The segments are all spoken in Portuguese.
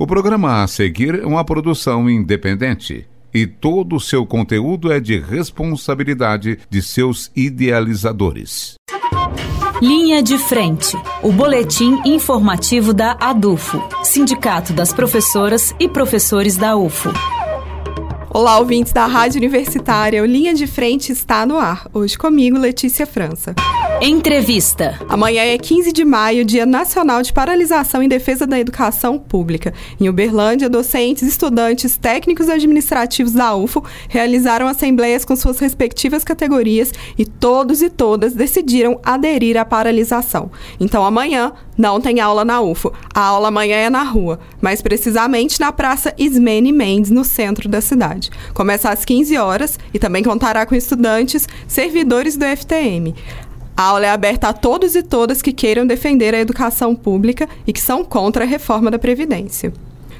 O programa a seguir é uma produção independente e todo o seu conteúdo é de responsabilidade de seus idealizadores. Linha de Frente, o boletim informativo da ADUFO, Sindicato das Professoras e Professores da UFO. Olá, ouvintes da Rádio Universitária. O Linha de Frente está no ar. Hoje comigo, Letícia França. Entrevista. Amanhã é 15 de maio, Dia Nacional de Paralisação em Defesa da Educação Pública. Em Uberlândia, docentes, estudantes, técnicos administrativos da UFO realizaram assembleias com suas respectivas categorias e todos e todas decidiram aderir à paralisação. Então amanhã não tem aula na UFO. A aula amanhã é na rua, mais precisamente na Praça Ismene Mendes, no centro da cidade. Começa às 15 horas e também contará com estudantes, servidores do FTM. A aula é aberta a todos e todas que queiram defender a educação pública e que são contra a reforma da Previdência.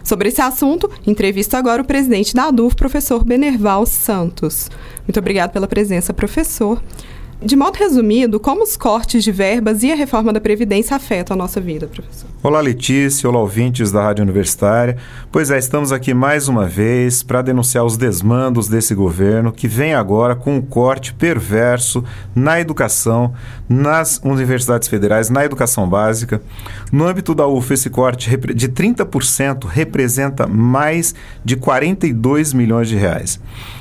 Sobre esse assunto, entrevisto agora o presidente da ADUF, professor Benerval Santos. Muito obrigado pela presença, professor. De modo resumido, como os cortes de verbas e a reforma da Previdência afetam a nossa vida, professor? Olá, Letícia. Olá, ouvintes da Rádio Universitária. Pois é, estamos aqui mais uma vez para denunciar os desmandos desse governo que vem agora com um corte perverso na educação, nas universidades federais, na educação básica. No âmbito da UF, esse corte de 30% representa mais de 42 milhões de reais.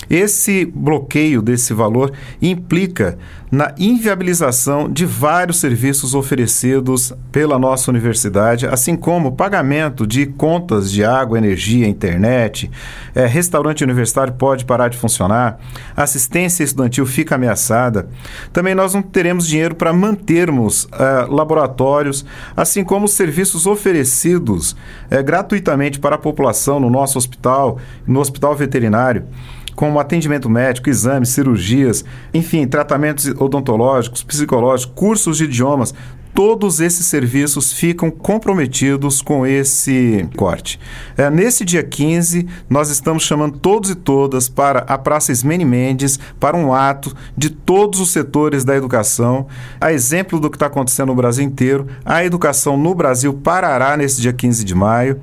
Esse bloqueio desse valor implica na inviabilização de vários serviços oferecidos pela nossa universidade, assim como pagamento de contas de água, energia, internet, é, restaurante universitário pode parar de funcionar, assistência estudantil fica ameaçada. Também nós não teremos dinheiro para mantermos é, laboratórios, assim como os serviços oferecidos é, gratuitamente para a população no nosso hospital, no hospital veterinário como atendimento médico, exames, cirurgias, enfim, tratamentos odontológicos, psicológicos, cursos de idiomas, todos esses serviços ficam comprometidos com esse corte. É, nesse dia 15, nós estamos chamando todos e todas para a Praça Ismene Mendes para um ato de todos os setores da educação. A exemplo do que está acontecendo no Brasil inteiro, a educação no Brasil parará nesse dia 15 de maio.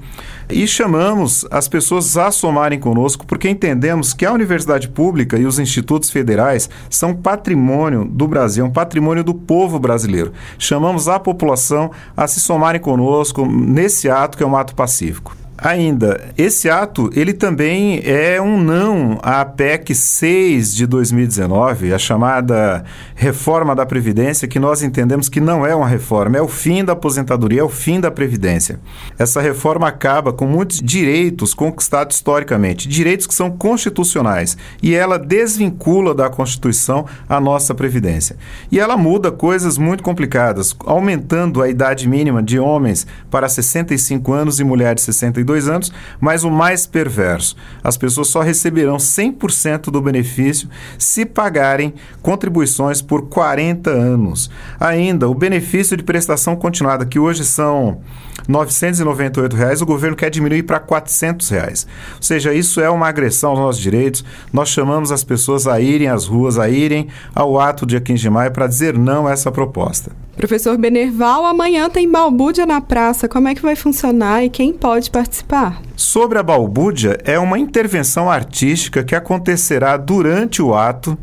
E chamamos as pessoas a somarem conosco, porque entendemos que a universidade pública e os institutos federais são patrimônio do Brasil, um patrimônio do povo brasileiro. Chamamos a população a se somarem conosco nesse ato que é um ato pacífico. Ainda, esse ato, ele também é um não à PEC 6 de 2019, a chamada reforma da Previdência, que nós entendemos que não é uma reforma, é o fim da aposentadoria, é o fim da Previdência. Essa reforma acaba com muitos direitos conquistados historicamente, direitos que são constitucionais, e ela desvincula da Constituição a nossa Previdência. E ela muda coisas muito complicadas, aumentando a idade mínima de homens para 65 anos e mulheres 62 32 anos, mas o mais perverso: as pessoas só receberão 100% do benefício se pagarem contribuições por 40 anos. Ainda, o benefício de prestação continuada, que hoje são 998 reais, o governo quer diminuir para 400 reais. Ou seja, isso é uma agressão aos nossos direitos. Nós chamamos as pessoas a irem às ruas, a irem ao ato dia 15 de maio para dizer não a essa proposta. Professor Benerval, amanhã tem balbúdia na praça. Como é que vai funcionar e quem pode participar? Sobre a balbúdia, é uma intervenção artística que acontecerá durante o ato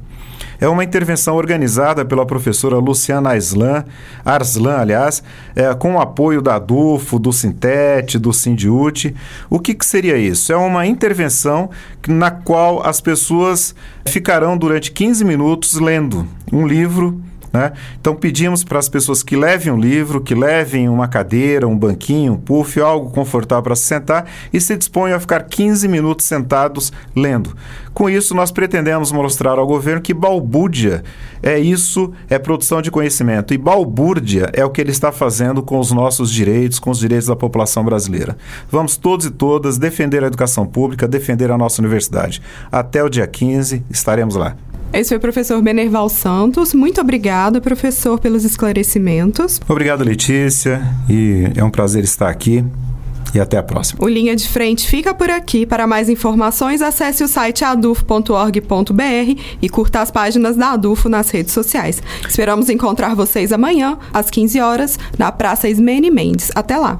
é uma intervenção organizada pela professora Luciana Arslan, Arslan aliás, é, com o apoio da DUFO, do Sintete, do Sindiute. O que, que seria isso? É uma intervenção na qual as pessoas ficarão durante 15 minutos lendo um livro né? Então pedimos para as pessoas que levem um livro, que levem uma cadeira, um banquinho, um puff, algo confortável para se sentar e se disponham a ficar 15 minutos sentados lendo. Com isso, nós pretendemos mostrar ao governo que balbúrdia é isso, é produção de conhecimento. E balbúrdia é o que ele está fazendo com os nossos direitos, com os direitos da população brasileira. Vamos todos e todas defender a educação pública, defender a nossa universidade. Até o dia 15, estaremos lá. Esse foi o professor Benerval Santos. Muito obrigado, professor, pelos esclarecimentos. Obrigado, Letícia, e é um prazer estar aqui. E até a próxima. O Linha de Frente fica por aqui. Para mais informações, acesse o site adufo.org.br e curta as páginas da Adufo nas redes sociais. Esperamos encontrar vocês amanhã, às 15 horas, na Praça Ismene Mendes. Até lá!